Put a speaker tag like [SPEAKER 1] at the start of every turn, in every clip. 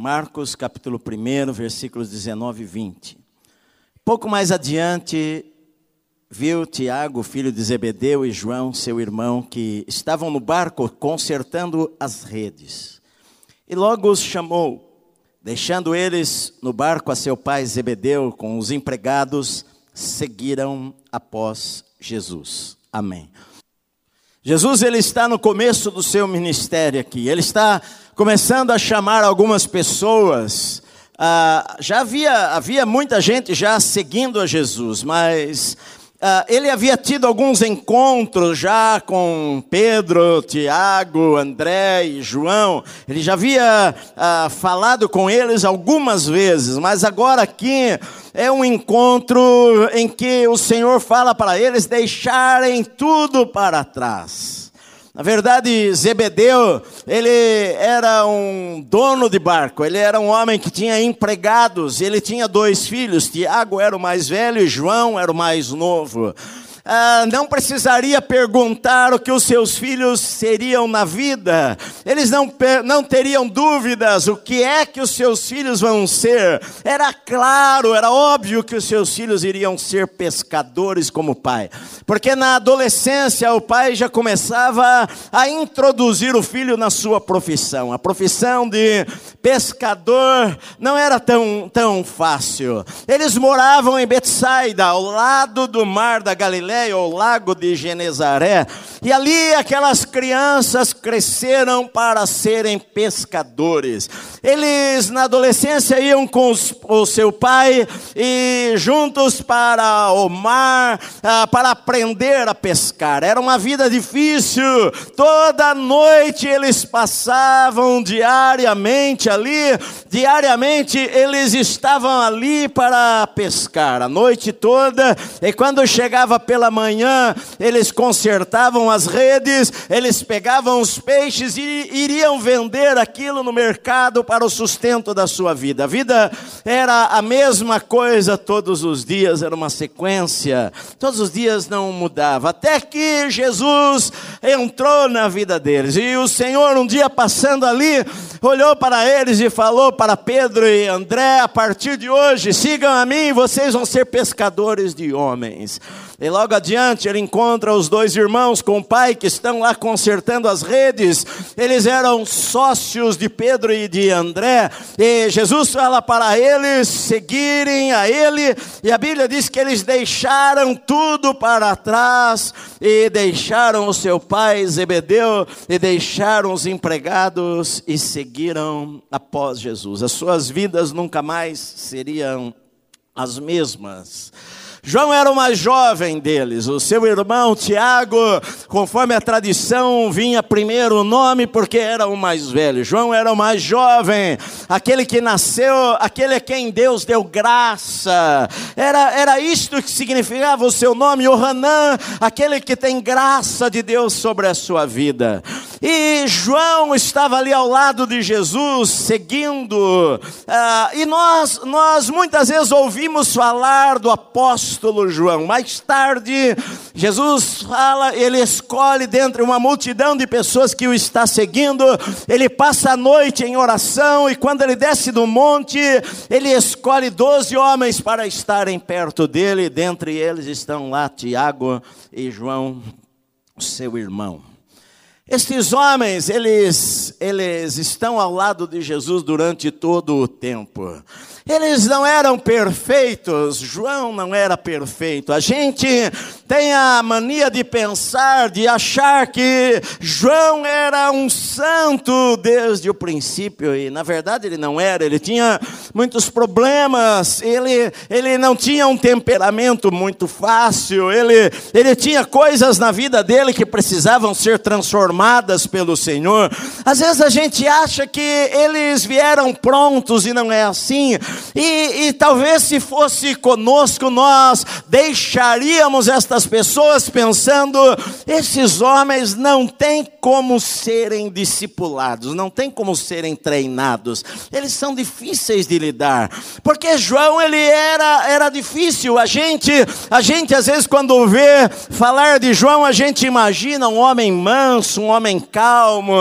[SPEAKER 1] Marcos capítulo 1, versículos 19 e 20. Pouco mais adiante, viu Tiago, filho de Zebedeu, e João, seu irmão, que estavam no barco consertando as redes. E logo os chamou, deixando eles no barco a seu pai Zebedeu com os empregados, seguiram após Jesus. Amém. Jesus ele está no começo do seu ministério aqui. Ele está começando a chamar algumas pessoas. Ah, já havia, havia muita gente já seguindo a Jesus, mas ah, ele havia tido alguns encontros já com Pedro, Tiago, André e João. Ele já havia ah, falado com eles algumas vezes, mas agora aqui é um encontro em que o Senhor fala para eles deixarem tudo para trás. Na verdade, Zebedeu, ele era um dono de barco, ele era um homem que tinha empregados, ele tinha dois filhos, Tiago era o mais velho e João era o mais novo ah, não precisaria perguntar o que os seus filhos seriam na vida, eles não, não teriam dúvidas o que é que os seus filhos vão ser. Era claro, era óbvio que os seus filhos iriam ser pescadores como pai, porque na adolescência o pai já começava a introduzir o filho na sua profissão. A profissão de pescador não era tão, tão fácil. Eles moravam em Betsaida, ao lado do mar da Galiléia Galiléia, o lago de Genezaré, e ali aquelas crianças cresceram para serem pescadores. Eles na adolescência iam com os, o seu pai e juntos para o mar, ah, para aprender a pescar. Era uma vida difícil. Toda noite eles passavam diariamente ali, diariamente eles estavam ali para pescar a noite toda. E quando chegava pela pela manhã, eles consertavam as redes, eles pegavam os peixes e iriam vender aquilo no mercado para o sustento da sua vida. A vida era a mesma coisa todos os dias, era uma sequência, todos os dias não mudava, até que Jesus entrou na vida deles. E o Senhor, um dia passando ali, olhou para eles e falou para Pedro e André: a partir de hoje, sigam a mim, vocês vão ser pescadores de homens. E logo adiante ele encontra os dois irmãos com o pai que estão lá consertando as redes. Eles eram sócios de Pedro e de André. E Jesus fala para eles seguirem a ele. E a Bíblia diz que eles deixaram tudo para trás e deixaram o seu pai Zebedeu e deixaram os empregados e seguiram após Jesus. As suas vidas nunca mais seriam as mesmas. João era o mais jovem deles, o seu irmão Tiago, conforme a tradição, vinha primeiro o nome porque era o mais velho. João era o mais jovem, aquele que nasceu, aquele a quem Deus deu graça. Era, era isto que significava o seu nome, Yohanan, aquele que tem graça de Deus sobre a sua vida. E João estava ali ao lado de Jesus, seguindo. Ah, e nós, nós muitas vezes ouvimos falar do apóstolo João. Mais tarde, Jesus fala, ele escolhe dentre uma multidão de pessoas que o está seguindo. Ele passa a noite em oração e quando ele desce do monte, ele escolhe doze homens para estarem perto dele. Dentre eles estão lá Tiago e João, seu irmão. Estes homens, eles, eles estão ao lado de Jesus durante todo o tempo. Eles não eram perfeitos, João não era perfeito. A gente tem a mania de pensar, de achar que João era um santo desde o princípio, e na verdade ele não era, ele tinha muitos problemas, ele, ele não tinha um temperamento muito fácil, ele, ele tinha coisas na vida dele que precisavam ser transformadas pelo Senhor. Às vezes a gente acha que eles vieram prontos e não é assim. E, e talvez se fosse conosco, nós deixaríamos estas pessoas pensando: esses homens não têm como serem discipulados, não tem como serem treinados. Eles são difíceis de lidar, porque João ele era era difícil. A gente a gente às vezes quando vê falar de João a gente imagina um homem manso, um homem calmo,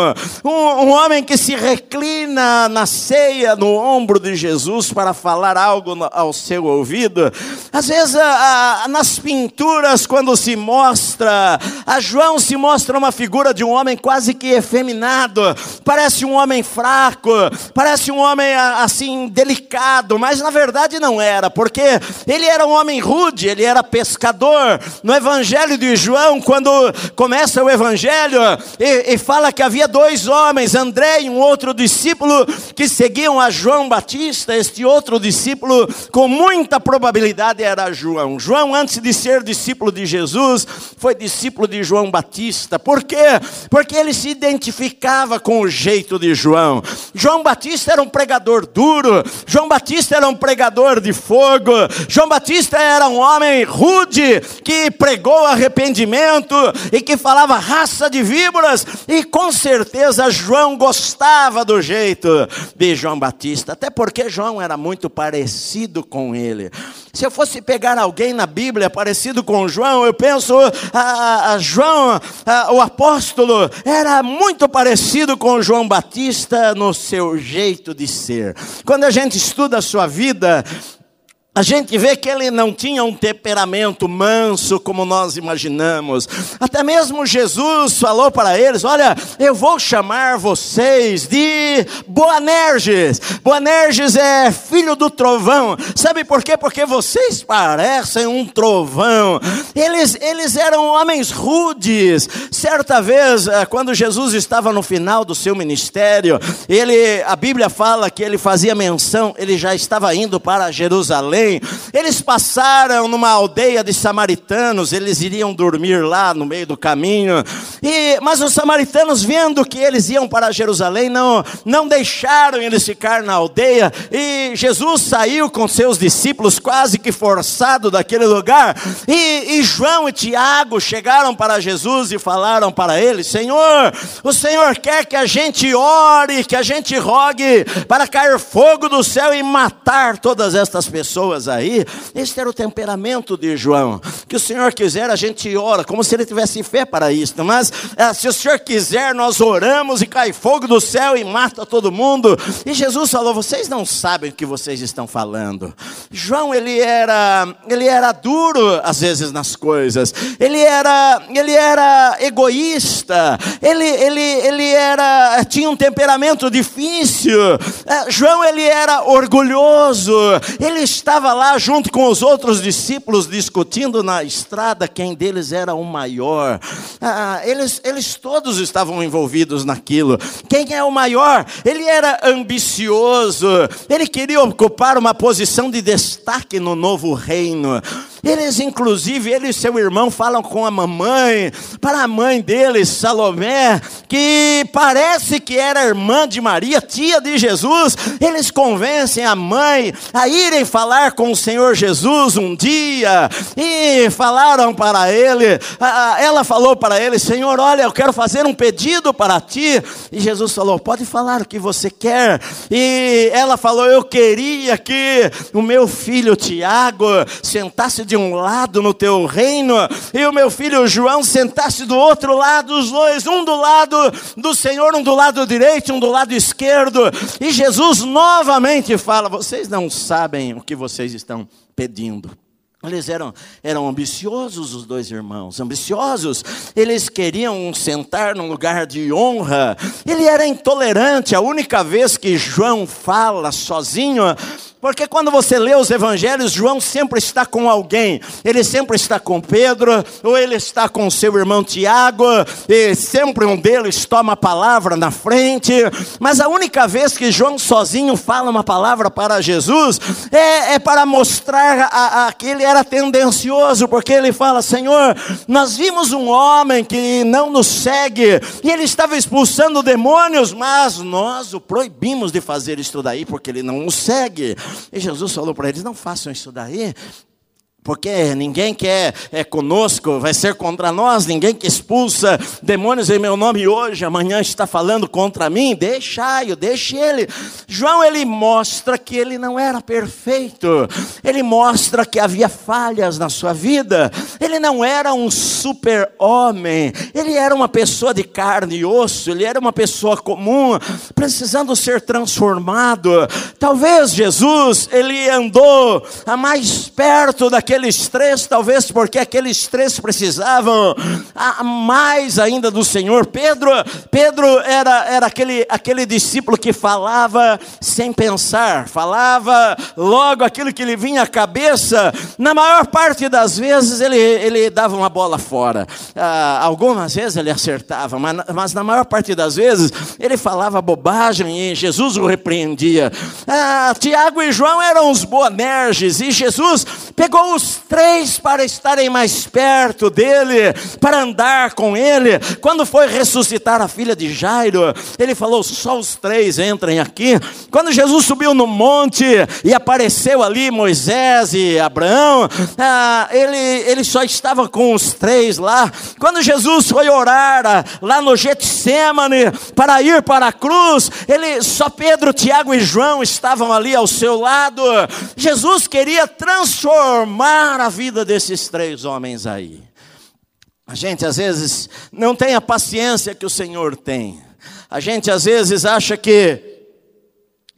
[SPEAKER 1] um, um homem que se reclina na ceia no ombro de Jesus para falar algo ao seu ouvido. Às vezes a, a, nas pinturas quando se mostra a João se mostra uma figura de um homem quase que efeminado, parece um homem fraco, parece um homem assim delicado, mas na verdade não era, porque ele era um homem rude, ele era pescador. No Evangelho de João, quando começa o Evangelho e, e fala que havia dois homens, André e um outro discípulo, que seguiam a João Batista, este outro discípulo, com muita probabilidade era João. João, antes de ser discípulo de Jesus, foi discípulo de João Batista. Por quê? Porque ele se identificava com o jeito de João. João Batista era um pregador duro, João Batista era um pregador de fogo, João Batista era um homem rude que pregou arrependimento e que falava raça de víboras, e com certeza João gostava do jeito de João Batista, até porque João era muito parecido com ele. Se eu fosse pegar alguém na Bíblia parecido com João, eu penso, a, a João, a, o apóstolo, era muito parecido com João Batista no seu jeito de ser. Quando a gente estuda a sua vida, a gente vê que ele não tinha um temperamento manso como nós imaginamos. Até mesmo Jesus falou para eles: Olha, eu vou chamar vocês de Boanerges. Boanerges é filho do trovão. Sabe por quê? Porque vocês parecem um trovão. Eles, eles eram homens rudes. Certa vez, eh, quando Jesus estava no final do seu ministério, ele, a Bíblia fala que ele fazia menção, ele já estava indo para Jerusalém eles passaram numa aldeia de samaritanos, eles iriam dormir lá no meio do caminho. E, mas os samaritanos, vendo que eles iam para Jerusalém, não, não deixaram eles ficar na aldeia. E Jesus saiu com seus discípulos, quase que forçado daquele lugar. E, e João e Tiago chegaram para Jesus e falaram para ele: Senhor, o Senhor quer que a gente ore, que a gente rogue para cair fogo do céu e matar todas estas pessoas pessoas aí, este era o temperamento de João. Que o Senhor quiser, a gente ora, como se ele tivesse fé para isso. Mas é, se o Senhor quiser, nós oramos e cai fogo do céu e mata todo mundo. E Jesus falou: vocês não sabem o que vocês estão falando. João, ele era, ele era duro às vezes nas coisas. Ele era, ele era egoísta. Ele, ele, ele era, tinha um temperamento difícil. É, João, ele era orgulhoso. Ele estava estava lá junto com os outros discípulos discutindo na estrada quem deles era o maior. Ah, eles, eles todos estavam envolvidos naquilo. Quem é o maior? Ele era ambicioso, ele queria ocupar uma posição de destaque no novo reino. Eles, inclusive, ele e seu irmão falam com a mamãe, para a mãe deles, Salomé, que parece que era irmã de Maria, tia de Jesus. Eles convencem a mãe a irem falar com o Senhor Jesus um dia e falaram para ele. Ela falou para ele: Senhor, olha, eu quero fazer um pedido para ti. E Jesus falou: Pode falar o que você quer. E ela falou: Eu queria que o meu filho Tiago sentasse de um lado no teu reino e o meu filho João sentasse do outro lado, os dois, um do lado do Senhor, um do lado direito, um do lado esquerdo. E Jesus novamente fala: Vocês não sabem o que vocês estão pedindo. Eles eram, eram ambiciosos, os dois irmãos, ambiciosos. Eles queriam sentar num lugar de honra. Ele era intolerante. A única vez que João fala sozinho porque quando você lê os evangelhos, João sempre está com alguém. Ele sempre está com Pedro, ou ele está com seu irmão Tiago, e sempre um deles toma a palavra na frente. Mas a única vez que João sozinho fala uma palavra para Jesus é, é para mostrar a, a, que ele era tendencioso, porque ele fala: Senhor, nós vimos um homem que não nos segue, e ele estava expulsando demônios, mas nós o proibimos de fazer isso daí, porque ele não nos segue. E Jesus falou para eles: não façam isso daí, porque ninguém quer é conosco, vai ser contra nós, ninguém que expulsa demônios em meu nome hoje, amanhã está falando contra mim, deixai-o, deixe ele. João ele mostra que ele não era perfeito, ele mostra que havia falhas na sua vida, ele não era um super-homem, ele era uma pessoa de carne e osso, ele era uma pessoa comum, precisando ser transformado. Talvez Jesus, ele andou a mais perto daquele aqueles três, talvez porque aqueles três precisavam mais ainda do Senhor. Pedro, Pedro era, era aquele, aquele discípulo que falava sem pensar, falava logo aquilo que lhe vinha à cabeça. Na maior parte das vezes ele, ele dava uma bola fora. Ah, algumas vezes ele acertava, mas, mas na maior parte das vezes ele falava bobagem e Jesus o repreendia. Ah, Tiago e João eram os boanerges e Jesus pegou os três para estarem mais perto dele, para andar com ele. Quando foi ressuscitar a filha de Jairo, ele falou: só os três entrem aqui. Quando Jesus subiu no monte e apareceu ali Moisés e Abraão, ah, ele, ele só estava com os três lá. Quando Jesus foi orar ah, lá no Getsemane para ir para a cruz, ele só Pedro, Tiago e João estavam ali ao seu lado. Jesus queria transformar a vida desses três homens aí. A gente às vezes não tem a paciência que o Senhor tem. A gente às vezes acha que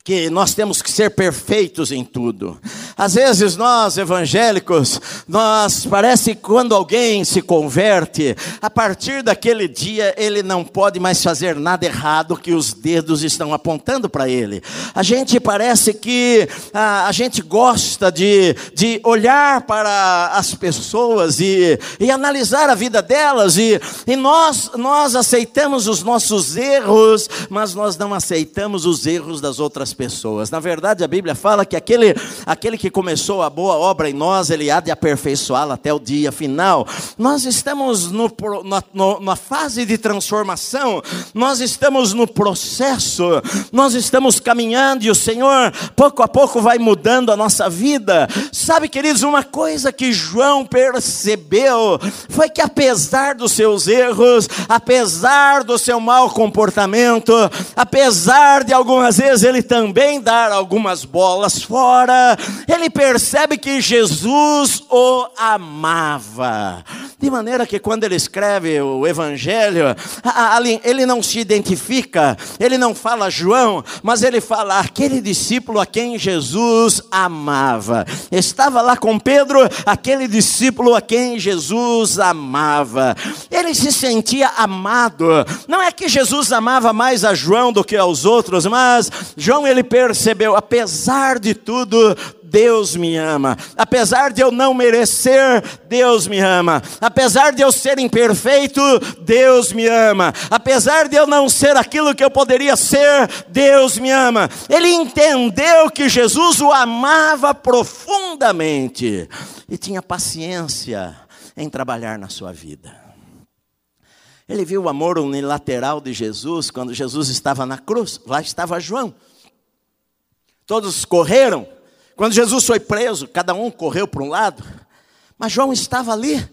[SPEAKER 1] que nós temos que ser perfeitos em tudo. Às vezes nós evangélicos, nós parece que quando alguém se converte, a partir daquele dia ele não pode mais fazer nada errado que os dedos estão apontando para ele. A gente parece que a, a, gente gosta de, de olhar para as pessoas e, e analisar a vida delas e, e nós, nós aceitamos os nossos erros, mas nós não aceitamos os erros das outras pessoas. Na verdade, a Bíblia fala que aquele, aquele que começou a boa obra em nós, ele há de aperfeiçoá-la até o dia final. Nós estamos no, na, no, na fase de transformação, nós estamos no processo, nós estamos caminhando e o Senhor, pouco a pouco, vai mudando a nossa vida. Sabe, queridos, uma coisa que João percebeu foi que, apesar dos seus erros, apesar do seu mau comportamento, apesar de algumas vezes ele também também dar algumas bolas fora, ele percebe que Jesus o amava. De maneira que quando ele escreve o Evangelho, ele não se identifica, ele não fala João, mas ele fala aquele discípulo a quem Jesus amava. Estava lá com Pedro, aquele discípulo a quem Jesus amava. Ele se sentia amado. Não é que Jesus amava mais a João do que aos outros, mas João ele percebeu, apesar de tudo, Deus me ama. Apesar de eu não merecer, Deus me ama. Apesar de eu ser imperfeito, Deus me ama. Apesar de eu não ser aquilo que eu poderia ser, Deus me ama. Ele entendeu que Jesus o amava profundamente e tinha paciência em trabalhar na sua vida. Ele viu o amor unilateral de Jesus quando Jesus estava na cruz. Lá estava João. Todos correram quando Jesus foi preso, cada um correu para um lado, mas João estava ali,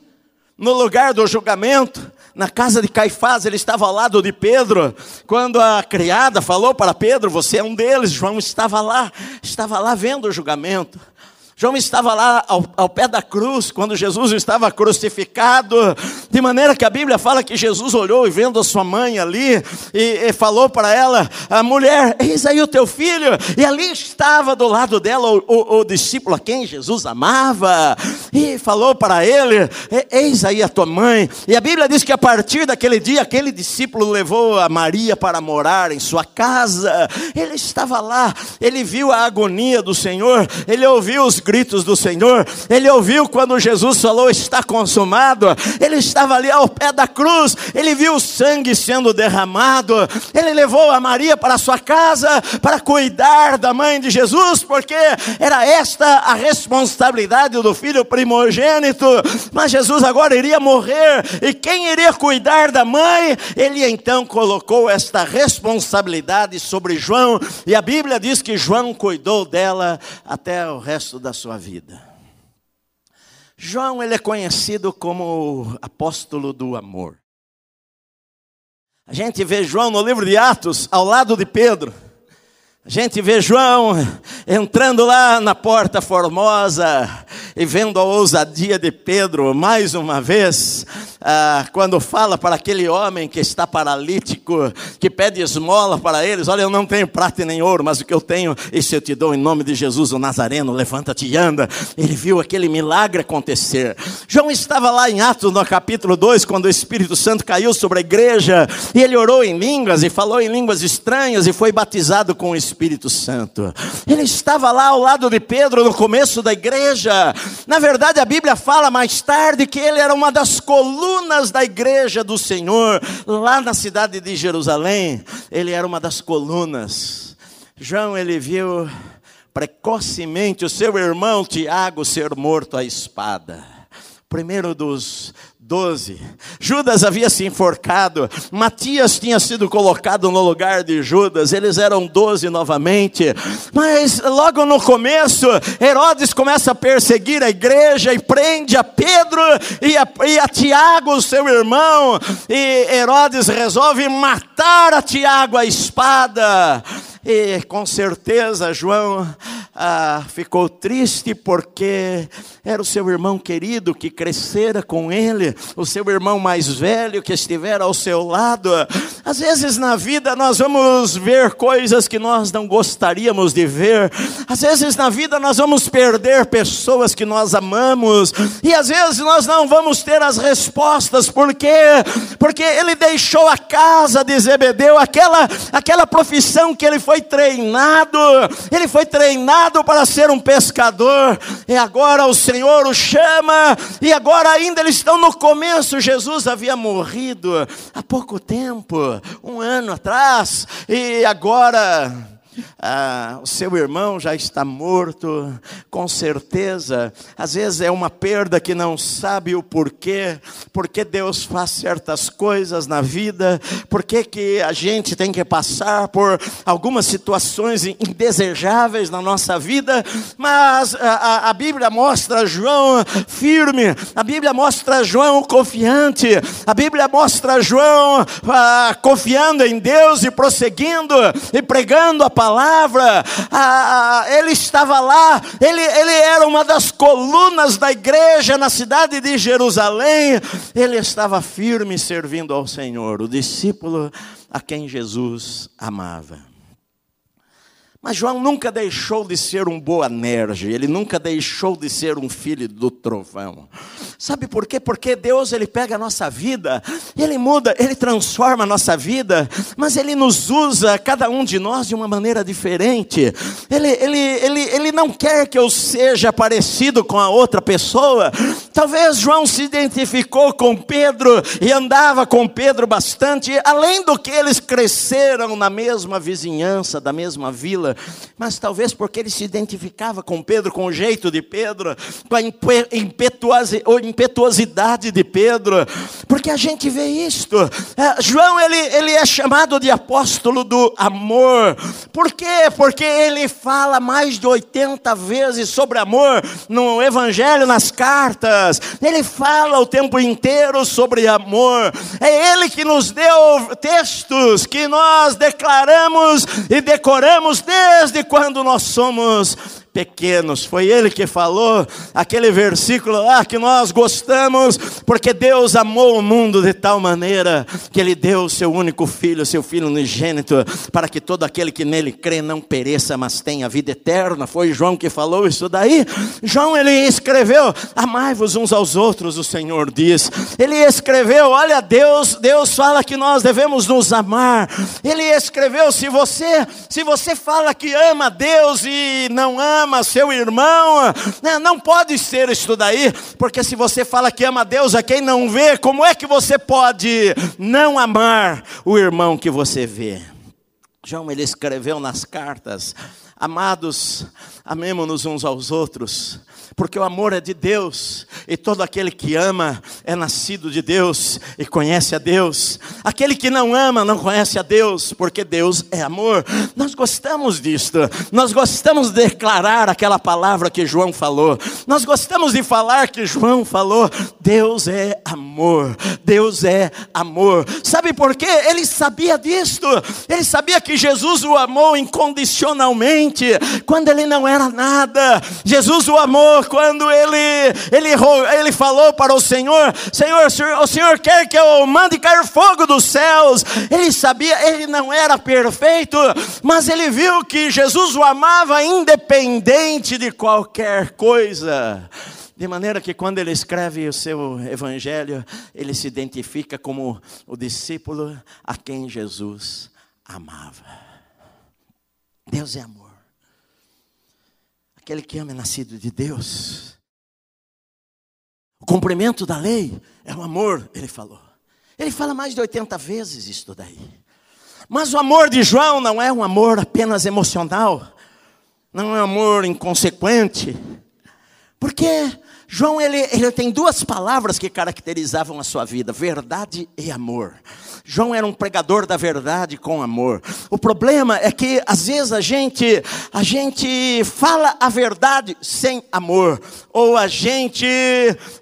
[SPEAKER 1] no lugar do julgamento, na casa de Caifás, ele estava ao lado de Pedro. Quando a criada falou para Pedro: Você é um deles, João estava lá, estava lá vendo o julgamento. João estava lá ao, ao, pé da cruz, quando Jesus estava crucificado, de maneira que a Bíblia fala que Jesus olhou e vendo a sua mãe ali, e, e falou para ela: a mulher, eis aí o teu filho, e ali estava do lado dela o, o, o discípulo a quem Jesus amava, e falou para ele: eis aí a tua mãe, e a Bíblia diz que a partir daquele dia, aquele discípulo levou a Maria para morar em sua casa, ele estava lá, ele viu a agonia do Senhor, ele ouviu os gritos do Senhor. Ele ouviu quando Jesus falou: Está consumado. Ele estava ali ao pé da cruz. Ele viu o sangue sendo derramado. Ele levou a Maria para sua casa para cuidar da mãe de Jesus, porque era esta a responsabilidade do filho primogênito. Mas Jesus agora iria morrer. E quem iria cuidar da mãe? Ele então colocou esta responsabilidade sobre João. E a Bíblia diz que João cuidou dela até o resto da sua vida. João ele é conhecido como apóstolo do amor. A gente vê João no livro de Atos ao lado de Pedro. A gente vê João entrando lá na porta formosa e vendo a ousadia de Pedro mais uma vez, ah, quando fala para aquele homem que está paralítico, que pede esmola para eles: Olha, eu não tenho prata nem ouro, mas o que eu tenho, isso eu te dou em nome de Jesus o Nazareno, levanta-te e anda. Ele viu aquele milagre acontecer. João estava lá em Atos, no capítulo 2, quando o Espírito Santo caiu sobre a igreja, e ele orou em línguas e falou em línguas estranhas e foi batizado com o Espírito Santo. Ele estava lá ao lado de Pedro no começo da igreja. Na verdade, a Bíblia fala mais tarde que ele era uma das colunas da igreja do Senhor, lá na cidade de Jerusalém, ele era uma das colunas. João, ele viu precocemente o seu irmão Tiago ser morto à espada. Primeiro dos, Doze. Judas havia se enforcado, Matias tinha sido colocado no lugar de Judas, eles eram doze novamente, mas logo no começo, Herodes começa a perseguir a igreja e prende a Pedro e a, e a Tiago, seu irmão, e Herodes resolve matar a Tiago à espada. E com certeza João ah, ficou triste porque era o seu irmão querido que crescera com ele, o seu irmão mais velho que estivera ao seu lado. Às vezes na vida nós vamos ver coisas que nós não gostaríamos de ver, às vezes na vida nós vamos perder pessoas que nós amamos, e às vezes nós não vamos ter as respostas, por quê? Porque ele deixou a casa de Zebedeu, aquela, aquela profissão que ele foi foi treinado, ele foi treinado para ser um pescador, e agora o Senhor o chama, e agora ainda eles estão no começo. Jesus havia morrido há pouco tempo, um ano atrás, e agora ah, o seu irmão já está morto, com certeza. Às vezes é uma perda que não sabe o porquê, porque Deus faz certas coisas na vida, porque que a gente tem que passar por algumas situações indesejáveis na nossa vida, mas a, a, Bíblia mostra João firme, a Bíblia mostra João confiante, a Bíblia mostra João ah, confiando em Deus e prosseguindo e pregando a palavra palavra, ele estava lá, ele, ele era uma das colunas da igreja na cidade de Jerusalém, ele estava firme servindo ao Senhor, o discípulo a quem Jesus amava. Mas João nunca deixou de ser um Boanerge, ele nunca deixou de ser um filho do trovão. Sabe por quê? Porque Deus ele pega a nossa vida, ele muda, ele transforma a nossa vida, mas ele nos usa, cada um de nós, de uma maneira diferente. Ele, ele, ele, ele não quer que eu seja parecido com a outra pessoa. Talvez João se identificou com Pedro e andava com Pedro bastante, além do que eles cresceram na mesma vizinhança, da mesma vila mas talvez porque ele se identificava com Pedro, com o jeito de Pedro, com a impetuosidade de Pedro, porque a gente vê isto. É, João ele, ele é chamado de apóstolo do amor, por quê? Porque ele fala mais de 80 vezes sobre amor no Evangelho, nas cartas, ele fala o tempo inteiro sobre amor, é ele que nos deu textos que nós declaramos e decoramos desde desde quando nós somos pequenos. Foi ele que falou aquele versículo lá que nós gostamos, porque Deus amou o mundo de tal maneira que ele deu o seu único filho, seu filho unigênito, para que todo aquele que nele crê não pereça, mas tenha vida eterna. Foi João que falou isso daí. João ele escreveu: "Amai-vos uns aos outros", o Senhor diz. Ele escreveu: "Olha, Deus, Deus fala que nós devemos nos amar". Ele escreveu: "Se você, se você fala que ama Deus e não ama ama seu irmão. Né, não pode ser isso daí, porque se você fala que ama Deus a quem não vê, como é que você pode não amar o irmão que você vê? João ele escreveu nas cartas: Amados, amemos-nos uns aos outros, porque o amor é de Deus, e todo aquele que ama é nascido de Deus e conhece a Deus. Aquele que não ama não conhece a Deus, porque Deus é amor. Nós gostamos disto, nós gostamos de declarar aquela palavra que João falou, nós gostamos de falar que João falou: Deus é amor, Deus é amor. Sabe por quê? Ele sabia disto, ele sabia que Jesus o amou incondicionalmente quando ele não era nada. Jesus o amou quando ele, ele, ele falou para o Senhor: Senhor, o Senhor quer que eu mande cair fogo dos céus. Ele sabia, ele não era perfeito, mas ele viu que Jesus o amava independente de qualquer coisa. De maneira que quando ele escreve o seu evangelho, ele se identifica como o discípulo a quem Jesus amava. Deus é amor. Aquele que ama é nascido de Deus. O cumprimento da lei é o amor, ele falou. Ele fala mais de 80 vezes isso daí. Mas o amor de João não é um amor apenas emocional, não é um amor inconsequente, porque João ele, ele tem duas palavras que caracterizavam a sua vida: verdade e amor. João era um pregador da verdade com amor. O problema é que às vezes a gente a gente fala a verdade sem amor, ou a gente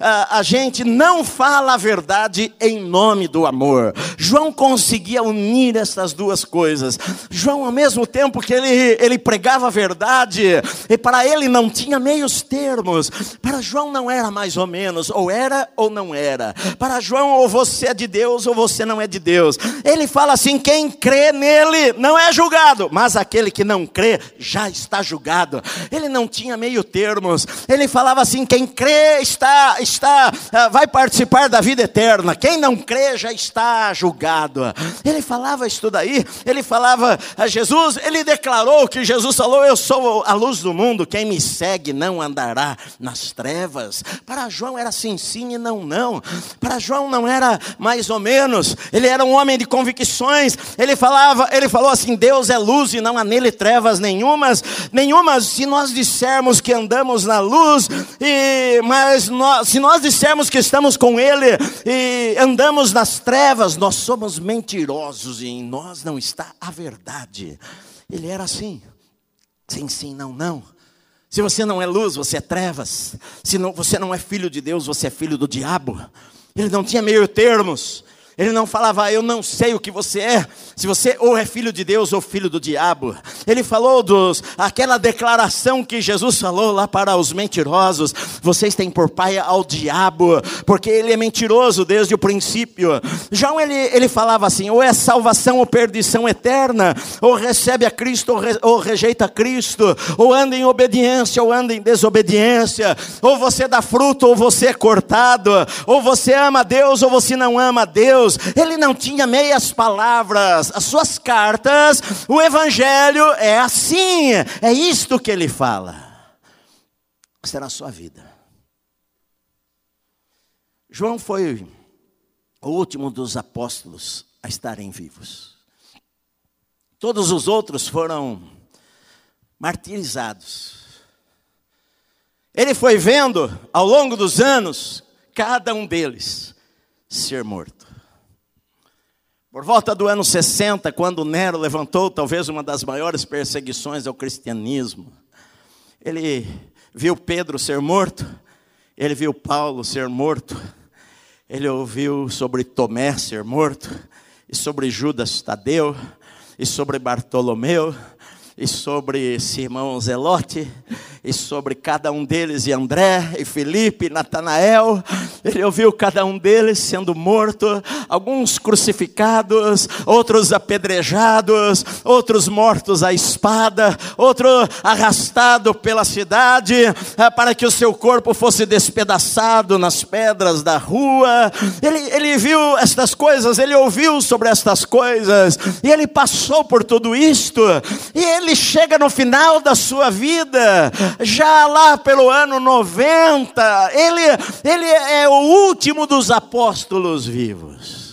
[SPEAKER 1] a, a gente não fala a verdade em nome do amor. João conseguia unir essas duas coisas. João, ao mesmo tempo que ele ele pregava a verdade, e para ele não tinha meios termos. Para João não era mais ou menos, ou era ou não era. Para João, ou você é de Deus ou você não é de Deus. Deus. Ele fala assim: quem crê nele não é julgado, mas aquele que não crê já está julgado. Ele não tinha meio termos. Ele falava assim: quem crê está, está, ah, vai participar da vida eterna. Quem não crê já está julgado. Ele falava isso daí. Ele falava a Jesus. Ele declarou que Jesus falou: eu sou a luz do mundo. Quem me segue não andará nas trevas. Para João era sim, sim e não, não. Para João não era mais ou menos. Ele era um homem de convicções. Ele falava, ele falou assim: Deus é luz e não há nele trevas nenhumas, nenhumas. Se nós dissermos que andamos na luz, e mas nós, se nós dissermos que estamos com Ele e andamos nas trevas, nós somos mentirosos e em nós não está a verdade. Ele era assim. Sim, sim, não, não. Se você não é luz, você é trevas. Se não, você não é filho de Deus, você é filho do diabo. Ele não tinha meio termos. Ele não falava, eu não sei o que você é, se você ou é filho de Deus ou filho do diabo. Ele falou dos, aquela declaração que Jesus falou lá para os mentirosos: vocês têm por pai ao diabo, porque ele é mentiroso desde o princípio. João ele, ele falava assim: ou é salvação ou perdição eterna, ou recebe a Cristo ou, re, ou rejeita Cristo, ou anda em obediência ou anda em desobediência, ou você dá fruto ou você é cortado, ou você ama Deus ou você não ama Deus. Deus, ele não tinha meias palavras, as suas cartas, o Evangelho é assim, é isto que ele fala. Será a sua vida. João foi o último dos apóstolos a estarem vivos. Todos os outros foram martirizados. Ele foi vendo ao longo dos anos cada um deles ser morto. Por volta do ano 60, quando Nero levantou talvez uma das maiores perseguições ao cristianismo, ele viu Pedro ser morto, ele viu Paulo ser morto, ele ouviu sobre Tomé ser morto, e sobre Judas Tadeu, e sobre Bartolomeu, e sobre Simão Zelote, e sobre cada um deles, e André, e Felipe, e Natanael. Ele ouviu cada um deles sendo morto, alguns crucificados, outros apedrejados, outros mortos à espada, outro arrastado pela cidade, eh, para que o seu corpo fosse despedaçado nas pedras da rua. Ele, ele viu estas coisas, ele ouviu sobre estas coisas, e ele passou por tudo isto, e ele chega no final da sua vida, já lá pelo ano 90, ele, ele é o último dos apóstolos vivos.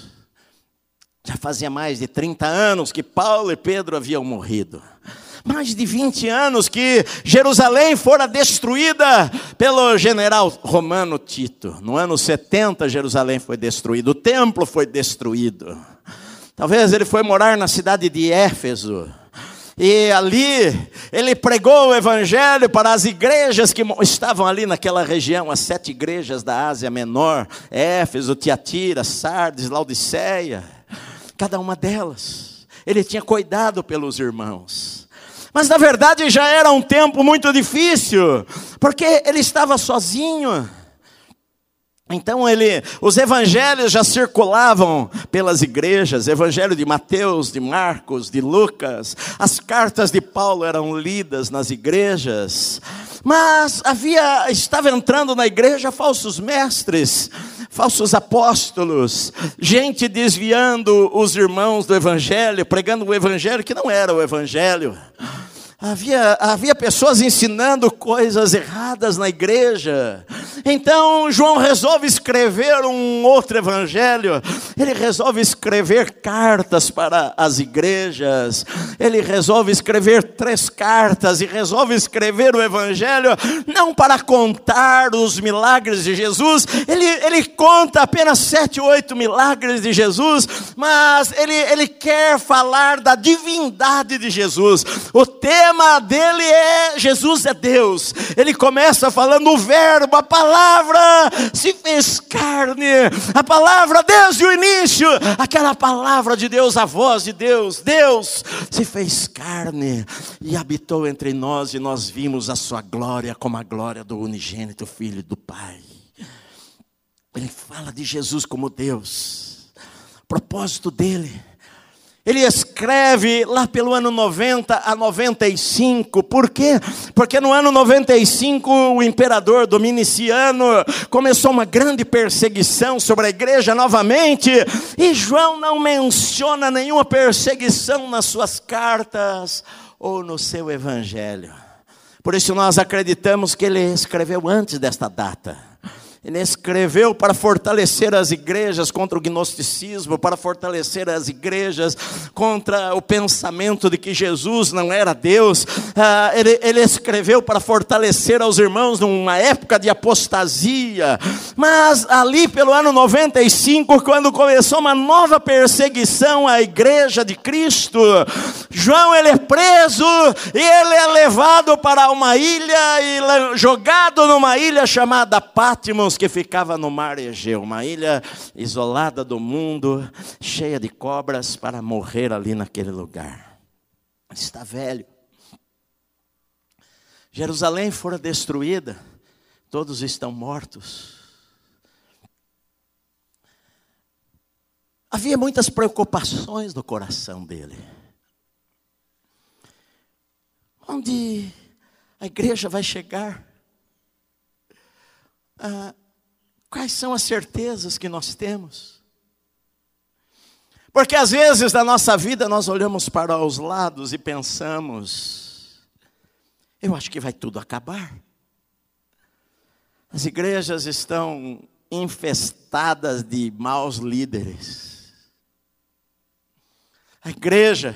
[SPEAKER 1] Já fazia mais de 30 anos que Paulo e Pedro haviam morrido. Mais de 20 anos que Jerusalém fora destruída pelo general romano Tito. No ano 70, Jerusalém foi destruído, o templo foi destruído. Talvez ele foi morar na cidade de Éfeso. E ali ele pregou o evangelho para as igrejas que estavam ali naquela região, as sete igrejas da Ásia Menor: Éfeso, Tiatira, Sardes, Laodiceia, cada uma delas. Ele tinha cuidado pelos irmãos. Mas na verdade já era um tempo muito difícil, porque ele estava sozinho. Então ele, os evangelhos já circulavam pelas igrejas, evangelho de Mateus, de Marcos, de Lucas, as cartas de Paulo eram lidas nas igrejas. Mas havia estava entrando na igreja falsos mestres, falsos apóstolos, gente desviando os irmãos do evangelho, pregando o evangelho que não era o evangelho. Havia, havia pessoas ensinando coisas erradas na igreja. Então João resolve escrever um outro evangelho. Ele resolve escrever cartas para as igrejas. Ele resolve escrever três cartas e resolve escrever o evangelho não para contar os milagres de Jesus. Ele, ele conta apenas sete, oito milagres de Jesus, mas ele, ele quer falar da divindade de Jesus. O tema tema dele é Jesus é Deus. Ele começa falando o verbo, a palavra se fez carne. A palavra desde o início, aquela palavra de Deus, a voz de Deus, Deus se fez carne e habitou entre nós e nós vimos a sua glória como a glória do unigênito filho do Pai. Ele fala de Jesus como Deus. O propósito dele ele escreve lá pelo ano 90 a 95. Por quê? Porque no ano 95 o imperador Dominiciano começou uma grande perseguição sobre a igreja novamente, e João não menciona nenhuma perseguição nas suas cartas ou no seu evangelho. Por isso nós acreditamos que ele escreveu antes desta data. Ele escreveu para fortalecer as igrejas contra o gnosticismo, para fortalecer as igrejas contra o pensamento de que Jesus não era Deus. Ah, ele, ele escreveu para fortalecer aos irmãos numa época de apostasia. Mas ali pelo ano 95, quando começou uma nova perseguição à igreja de Cristo, João ele é preso e ele é levado para uma ilha e jogado numa ilha chamada Patmos que ficava no mar Egeu, uma ilha isolada do mundo, cheia de cobras, para morrer ali naquele lugar. Está velho. Jerusalém fora destruída, todos estão mortos. Havia muitas preocupações no coração dele. Onde a igreja vai chegar? Ah, Quais são as certezas que nós temos? Porque às vezes na nossa vida nós olhamos para os lados e pensamos, eu acho que vai tudo acabar. As igrejas estão infestadas de maus líderes. A igreja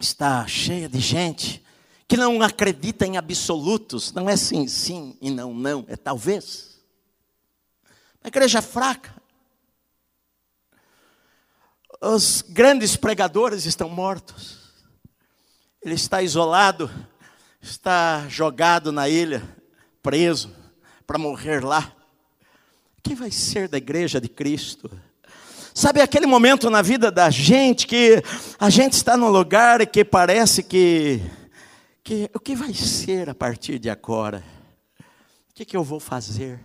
[SPEAKER 1] está cheia de gente que não acredita em absolutos, não é sim, sim e não, não, é talvez. A igreja fraca. Os grandes pregadores estão mortos. Ele está isolado, está jogado na ilha, preso, para morrer lá. O que vai ser da igreja de Cristo? Sabe aquele momento na vida da gente que a gente está num lugar e que parece que, que o que vai ser a partir de agora? O que, que eu vou fazer?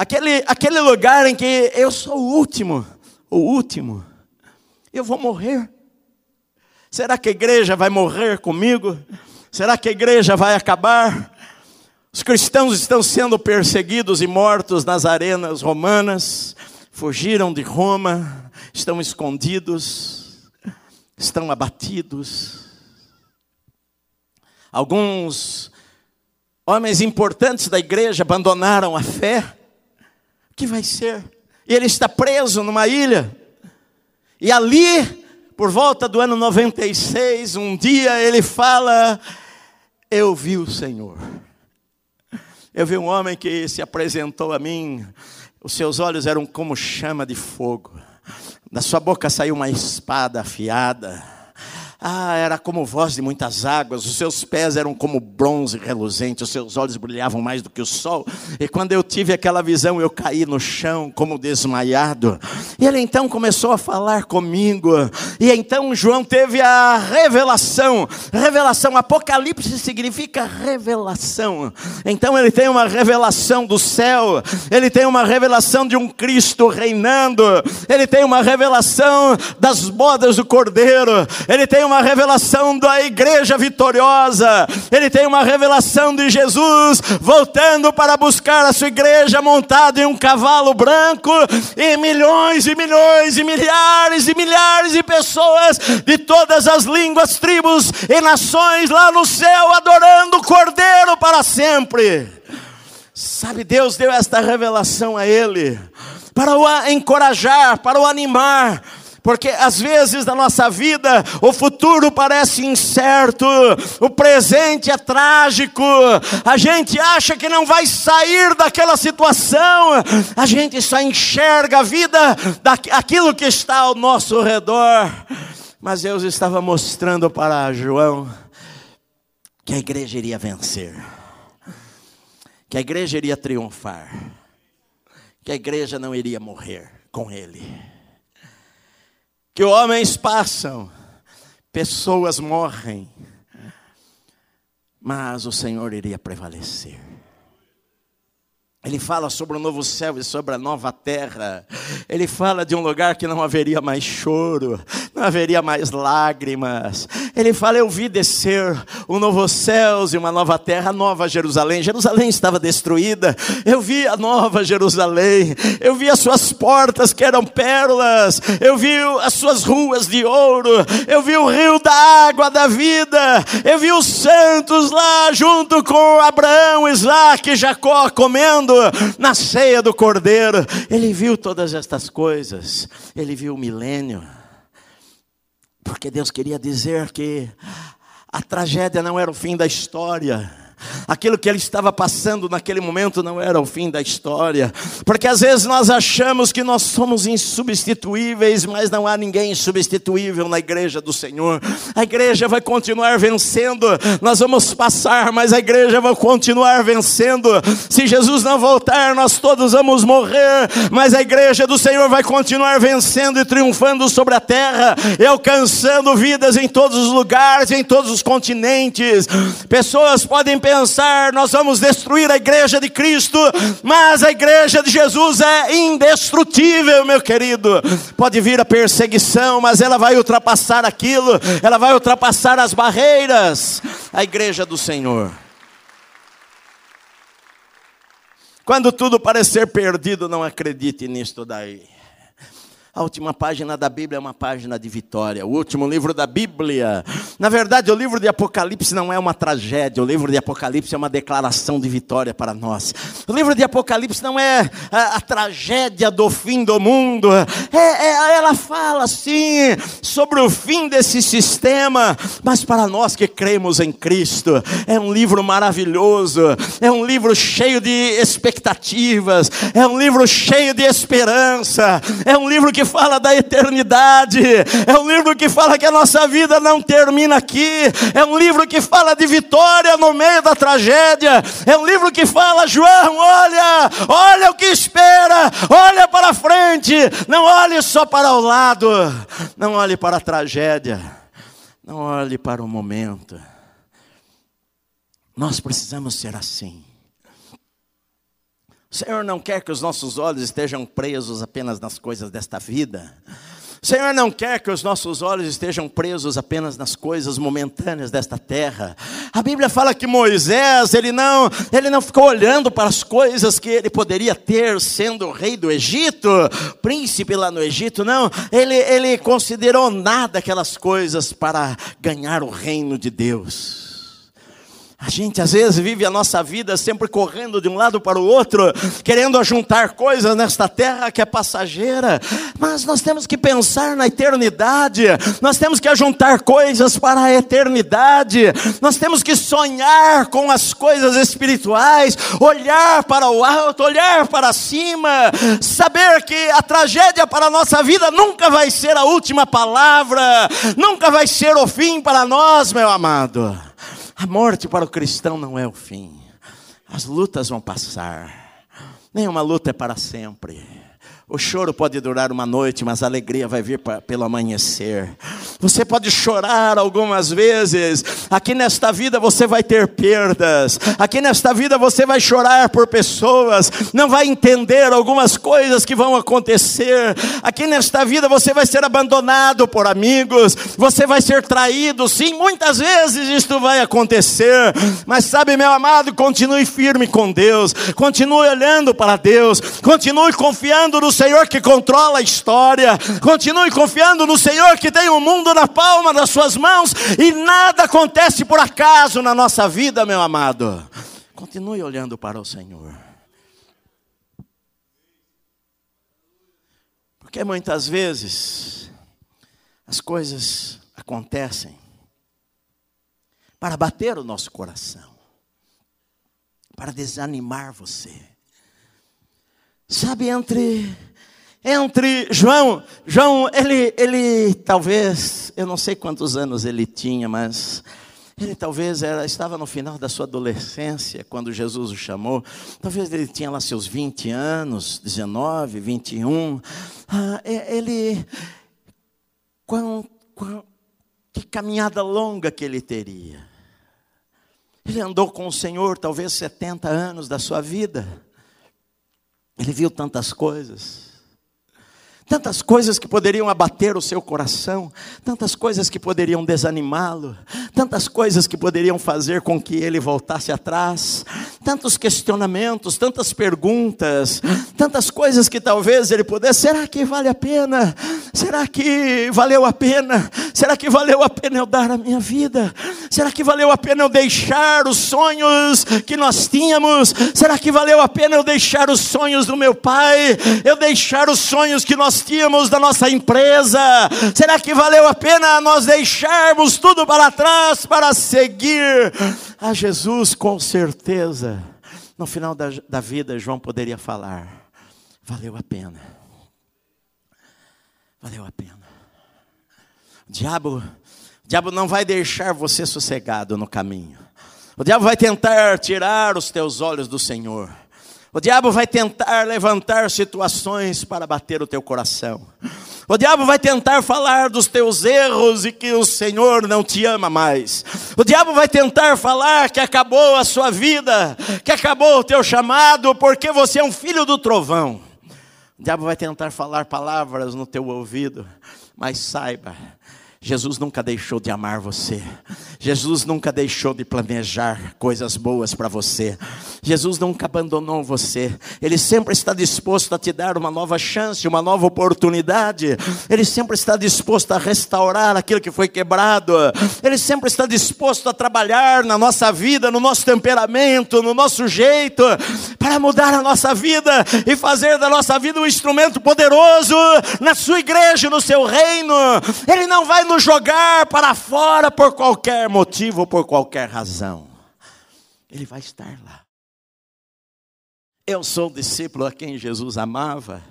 [SPEAKER 1] Aquele, aquele lugar em que eu sou o último, o último, eu vou morrer. Será que a igreja vai morrer comigo? Será que a igreja vai acabar? Os cristãos estão sendo perseguidos e mortos nas arenas romanas, fugiram de Roma, estão escondidos, estão abatidos. Alguns homens importantes da igreja abandonaram a fé que vai ser? E ele está preso numa ilha. E ali, por volta do ano 96, um dia ele fala: Eu vi o Senhor. Eu vi um homem que se apresentou a mim, os seus olhos eram como chama de fogo, da sua boca saiu uma espada afiada ah, era como voz de muitas águas, os seus pés eram como bronze reluzente, os seus olhos brilhavam mais do que o sol. E quando eu tive aquela visão, eu caí no chão como desmaiado. E ele então começou a falar comigo. E então João teve a revelação. Revelação, Apocalipse significa revelação. Então ele tem uma revelação do céu, ele tem uma revelação de um Cristo reinando, ele tem uma revelação das bodas do Cordeiro, ele tem uma revelação da igreja vitoriosa, ele tem uma revelação de Jesus voltando para buscar a sua igreja montado em um cavalo branco, e milhões e milhões e milhares e milhares de pessoas de todas as línguas, tribos e nações lá no céu adorando o Cordeiro para sempre. Sabe, Deus deu esta revelação a ele para o encorajar, para o animar, porque às vezes na nossa vida o futuro parece incerto, o presente é trágico, a gente acha que não vai sair daquela situação, a gente só enxerga a vida daquilo que está ao nosso redor. Mas Deus estava mostrando para João que a igreja iria vencer, que a igreja iria triunfar, que a igreja não iria morrer com ele que homens passam, pessoas morrem, mas o Senhor iria prevalecer. Ele fala sobre o novo céu e sobre a nova terra. Ele fala de um lugar que não haveria mais choro, não haveria mais lágrimas. Ele fala: Eu vi descer um novo céu e uma nova terra, nova Jerusalém. Jerusalém estava destruída. Eu vi a nova Jerusalém. Eu vi as suas portas que eram pérolas. Eu vi as suas ruas de ouro. Eu vi o rio da água da vida. Eu vi os santos lá junto com Abraão, Isaac e Jacó comendo na ceia do cordeiro. Ele viu todas estas coisas, ele viu o milênio, porque Deus queria dizer que a tragédia não era o fim da história Aquilo que ele estava passando naquele momento não era o fim da história, porque às vezes nós achamos que nós somos insubstituíveis, mas não há ninguém insubstituível na igreja do Senhor. A igreja vai continuar vencendo, nós vamos passar, mas a igreja vai continuar vencendo. Se Jesus não voltar, nós todos vamos morrer, mas a igreja do Senhor vai continuar vencendo e triunfando sobre a terra e alcançando vidas em todos os lugares, em todos os continentes. Pessoas podem pensar pensar, nós vamos destruir a igreja de Cristo, mas a igreja de Jesus é indestrutível, meu querido. Pode vir a perseguição, mas ela vai ultrapassar aquilo, ela vai ultrapassar as barreiras. A igreja do Senhor. Quando tudo parecer perdido, não acredite nisto daí. A última página da Bíblia é uma página de vitória. O último livro da Bíblia. Na verdade, o livro de Apocalipse não é uma tragédia. O livro de Apocalipse é uma declaração de vitória para nós. O livro de Apocalipse não é a, a tragédia do fim do mundo. É, é, ela fala, sim, sobre o fim desse sistema. Mas para nós que cremos em Cristo, é um livro maravilhoso. É um livro cheio de expectativas. É um livro cheio de esperança. É um livro que que fala da eternidade, é um livro que fala que a nossa vida não termina aqui, é um livro que fala de vitória no meio da tragédia, é um livro que fala, João, olha, olha o que espera, olha para frente, não olhe só para o lado, não olhe para a tragédia, não olhe para o momento. Nós precisamos ser assim. O Senhor não quer que os nossos olhos estejam presos apenas nas coisas desta vida. O Senhor não quer que os nossos olhos estejam presos apenas nas coisas momentâneas desta terra. A Bíblia fala que Moisés, ele não, ele não ficou olhando para as coisas que ele poderia ter sendo rei do Egito, príncipe lá no Egito, não. Ele, ele considerou nada aquelas coisas para ganhar o reino de Deus. A gente às vezes vive a nossa vida sempre correndo de um lado para o outro, querendo juntar coisas nesta terra que é passageira, mas nós temos que pensar na eternidade, nós temos que juntar coisas para a eternidade, nós temos que sonhar com as coisas espirituais, olhar para o alto, olhar para cima, saber que a tragédia para a nossa vida nunca vai ser a última palavra, nunca vai ser o fim para nós, meu amado. A morte para o cristão não é o fim. As lutas vão passar. Nenhuma luta é para sempre. O choro pode durar uma noite, mas a alegria vai vir pra, pelo amanhecer. Você pode chorar algumas vezes. Aqui nesta vida você vai ter perdas. Aqui nesta vida você vai chorar por pessoas. Não vai entender algumas coisas que vão acontecer. Aqui nesta vida você vai ser abandonado por amigos. Você vai ser traído. Sim, muitas vezes isto vai acontecer. Mas sabe, meu amado, continue firme com Deus. Continue olhando para Deus. Continue confiando no Senhor que controla a história. Continue confiando no Senhor que tem o mundo na palma das suas mãos e nada acontece por acaso na nossa vida, meu amado. Continue olhando para o Senhor. Porque muitas vezes as coisas acontecem para bater o nosso coração, para desanimar você. Sabe, entre entre João, João, ele, ele talvez, eu não sei quantos anos ele tinha, mas ele talvez era, estava no final da sua adolescência, quando Jesus o chamou. Talvez ele tinha lá seus 20 anos, 19, 21. Ah, ele, que caminhada longa que ele teria. Ele andou com o Senhor talvez 70 anos da sua vida. Ele viu tantas coisas tantas coisas que poderiam abater o seu coração, tantas coisas que poderiam desanimá-lo, tantas coisas que poderiam fazer com que ele voltasse atrás, tantos questionamentos, tantas perguntas, tantas coisas que talvez ele pudesse, será que vale a pena? Será que valeu a pena? Será que valeu a pena eu dar a minha vida? Será que valeu a pena eu deixar os sonhos que nós tínhamos? Será que valeu a pena eu deixar os sonhos do meu pai? Eu deixar os sonhos que nós tínhamos da nossa empresa? Será que valeu a pena nós deixarmos tudo para trás para seguir a Jesus? Com certeza, no final da, da vida, João poderia falar: valeu a pena, valeu a pena. O diabo, o diabo não vai deixar você sossegado no caminho. O diabo vai tentar tirar os teus olhos do Senhor. O diabo vai tentar levantar situações para bater o teu coração. O diabo vai tentar falar dos teus erros e que o Senhor não te ama mais. O diabo vai tentar falar que acabou a sua vida, que acabou o teu chamado, porque você é um filho do trovão. O diabo vai tentar falar palavras no teu ouvido, mas saiba, Jesus nunca deixou de amar você. Jesus nunca deixou de planejar coisas boas para você. Jesus nunca abandonou você. Ele sempre está disposto a te dar uma nova chance, uma nova oportunidade. Ele sempre está disposto a restaurar aquilo que foi quebrado. Ele sempre está disposto a trabalhar na nossa vida, no nosso temperamento, no nosso jeito, para mudar a nossa vida e fazer da nossa vida um instrumento poderoso na sua igreja, no seu reino. Ele não vai nos jogar para fora por qualquer motivo por qualquer razão. Ele vai estar lá. Eu sou o discípulo a quem Jesus amava.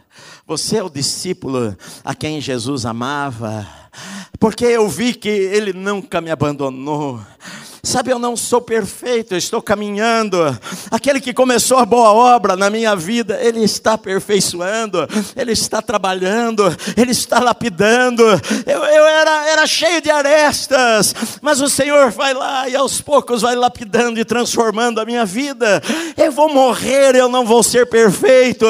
[SPEAKER 1] Você é o discípulo a quem Jesus amava. Porque eu vi que Ele nunca me abandonou. Sabe, eu não sou perfeito, eu estou caminhando. Aquele que começou a boa obra na minha vida, Ele está aperfeiçoando, Ele está trabalhando, Ele está lapidando. Eu, eu era, era cheio de arestas, mas o Senhor vai lá e aos poucos vai lapidando e transformando a minha vida. Eu vou morrer, eu não vou ser perfeito,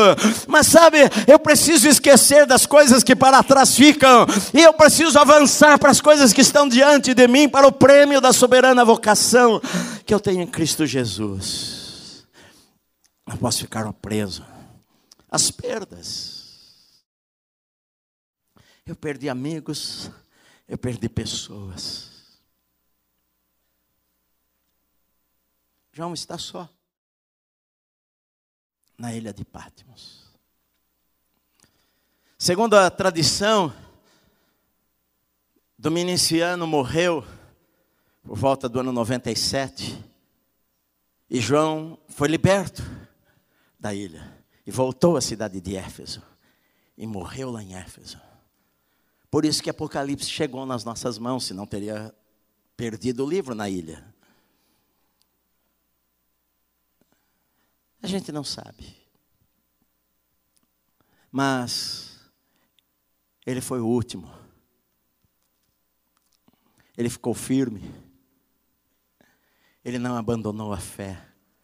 [SPEAKER 1] mas sabe, eu preciso esquecer das coisas que para trás ficam, e eu preciso avançar para as coisas que estão diante de mim, para o prêmio da soberana vocação vocação que eu tenho em Cristo Jesus. Não posso ficar preso às perdas. Eu perdi amigos, eu perdi pessoas. João está só na ilha de Patmos. Segundo a tradição, Dominiciano morreu por volta do ano 97 e João foi liberto da ilha e voltou à cidade de Éfeso e morreu lá em Éfeso. Por isso que Apocalipse chegou nas nossas mãos, senão teria perdido o livro na ilha. A gente não sabe. Mas ele foi o último. Ele ficou firme. Ele não abandonou a fé,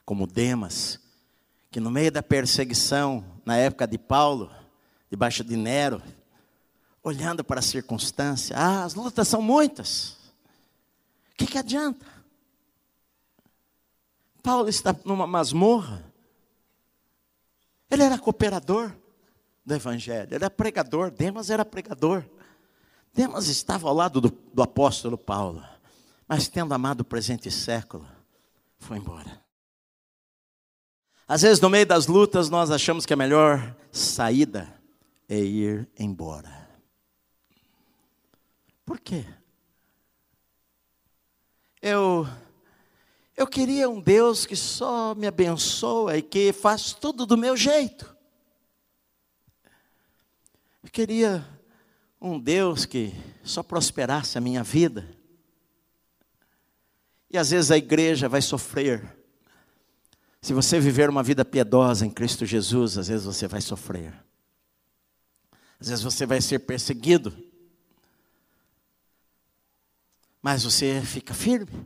[SPEAKER 1] como Demas, que no meio da perseguição, na época de Paulo, debaixo de Nero, olhando para a circunstância, ah, as lutas são muitas. O que, que adianta? Paulo está numa masmorra. Ele era cooperador do Evangelho, ele era pregador, Demas era pregador. Demas estava ao lado do, do apóstolo Paulo, mas tendo amado o presente século, foi embora. Às vezes, no meio das lutas, nós achamos que a melhor saída é ir embora. Por quê? Eu eu queria um Deus que só me abençoa e que faz tudo do meu jeito. Eu queria um Deus que só prosperasse a minha vida. E às vezes a igreja vai sofrer. Se você viver uma vida piedosa em Cristo Jesus, às vezes você vai sofrer. Às vezes você vai ser perseguido. Mas você fica firme.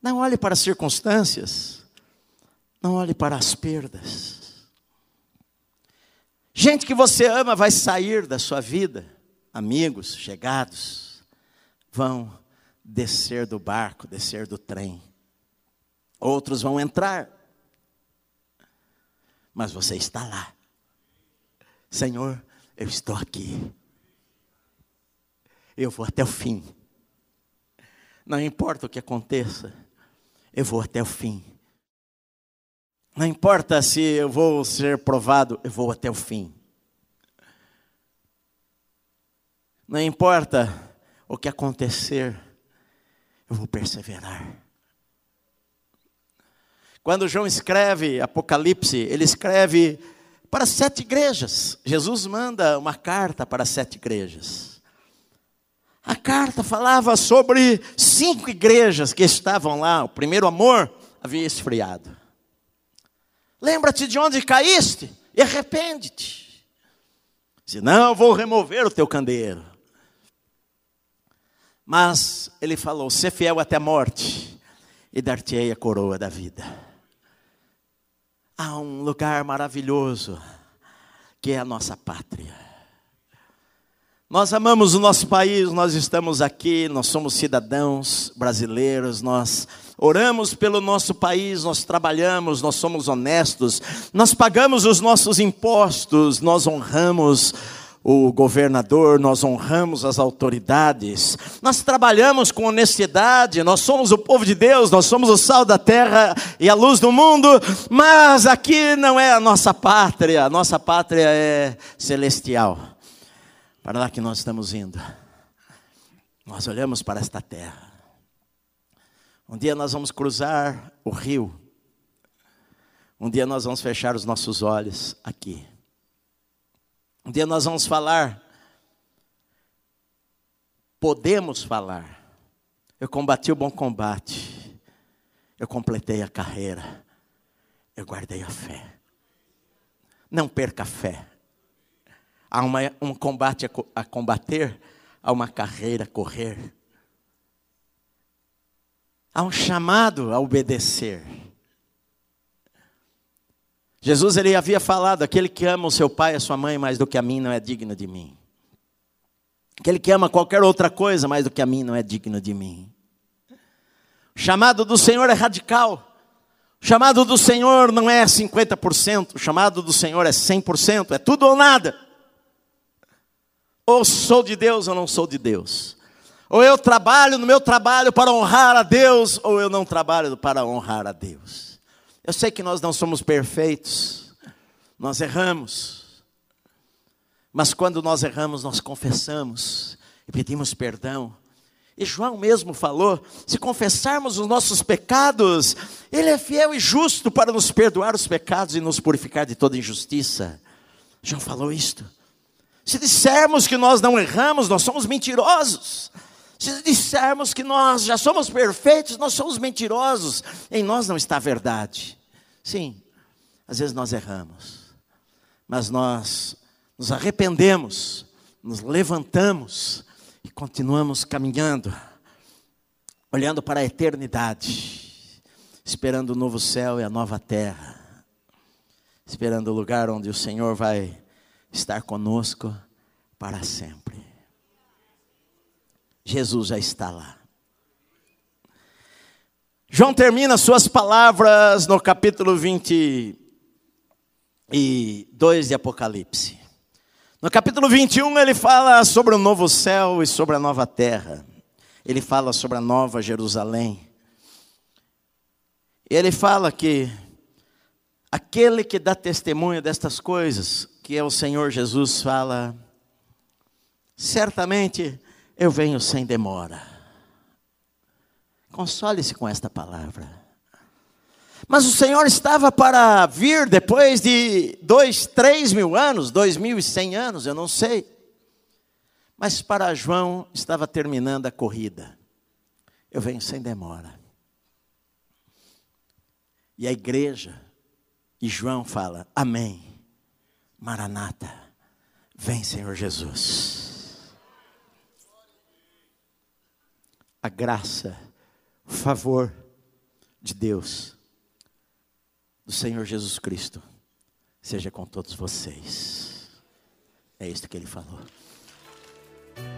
[SPEAKER 1] Não olhe para as circunstâncias. Não olhe para as perdas. Gente que você ama vai sair da sua vida. Amigos, chegados, vão descer do barco, descer do trem. Outros vão entrar. Mas você está lá. Senhor, eu estou aqui. Eu vou até o fim. Não importa o que aconteça, eu vou até o fim. Não importa se eu vou ser provado, eu vou até o fim. Não importa o que acontecer, eu vou perseverar. Quando João escreve Apocalipse, ele escreve para sete igrejas. Jesus manda uma carta para sete igrejas. A carta falava sobre cinco igrejas que estavam lá. O primeiro amor havia esfriado. Lembra-te de onde caíste e arrepende-te. Senão eu vou remover o teu candeeiro. Mas ele falou: ser fiel até a morte e dar-te-ei a coroa da vida. Há um lugar maravilhoso que é a nossa pátria. Nós amamos o nosso país, nós estamos aqui, nós somos cidadãos brasileiros, nós oramos pelo nosso país, nós trabalhamos, nós somos honestos, nós pagamos os nossos impostos, nós honramos o governador, nós honramos as autoridades, nós trabalhamos com honestidade, nós somos o povo de Deus, nós somos o sal da terra e a luz do mundo, mas aqui não é a nossa pátria, a nossa pátria é celestial. Para lá que nós estamos indo. Nós olhamos para esta terra. Um dia nós vamos cruzar o rio. Um dia nós vamos fechar os nossos olhos aqui. Um dia nós vamos falar. Podemos falar. Eu combati o bom combate. Eu completei a carreira. Eu guardei a fé. Não perca a fé. Há uma, um combate a, a combater, há uma carreira a correr. Há um chamado a obedecer. Jesus ele havia falado: aquele que ama o seu pai e a sua mãe mais do que a mim não é digno de mim. Aquele que ama qualquer outra coisa mais do que a mim não é digno de mim. O chamado do Senhor é radical. O chamado do Senhor não é 50%, o chamado do Senhor é 100%, é tudo ou nada. Ou sou de Deus ou não sou de Deus. Ou eu trabalho no meu trabalho para honrar a Deus, ou eu não trabalho para honrar a Deus. Eu sei que nós não somos perfeitos, nós erramos. Mas quando nós erramos, nós confessamos e pedimos perdão. E João mesmo falou: se confessarmos os nossos pecados, Ele é fiel e justo para nos perdoar os pecados e nos purificar de toda injustiça. João falou isto. Se dissermos que nós não erramos, nós somos mentirosos. Se dissermos que nós já somos perfeitos, nós somos mentirosos. Em nós não está a verdade. Sim, às vezes nós erramos, mas nós nos arrependemos, nos levantamos e continuamos caminhando, olhando para a eternidade, esperando o novo céu e a nova terra, esperando o lugar onde o Senhor vai estar conosco para sempre. Jesus já está lá. João termina suas palavras no capítulo 22 de Apocalipse. No capítulo 21, ele fala sobre o novo céu e sobre a nova terra. Ele fala sobre a nova Jerusalém. Ele fala que aquele que dá testemunho destas coisas, que é o Senhor Jesus, fala: certamente eu venho sem demora. Console-se com esta palavra. Mas o Senhor estava para vir depois de dois, três mil anos, dois mil e cem anos, eu não sei. Mas para João estava terminando a corrida. Eu venho sem demora. E a igreja, e João fala: Amém. Maranata, vem Senhor Jesus. A graça, o favor de Deus, do Senhor Jesus Cristo, seja com todos vocês. É isso que ele falou.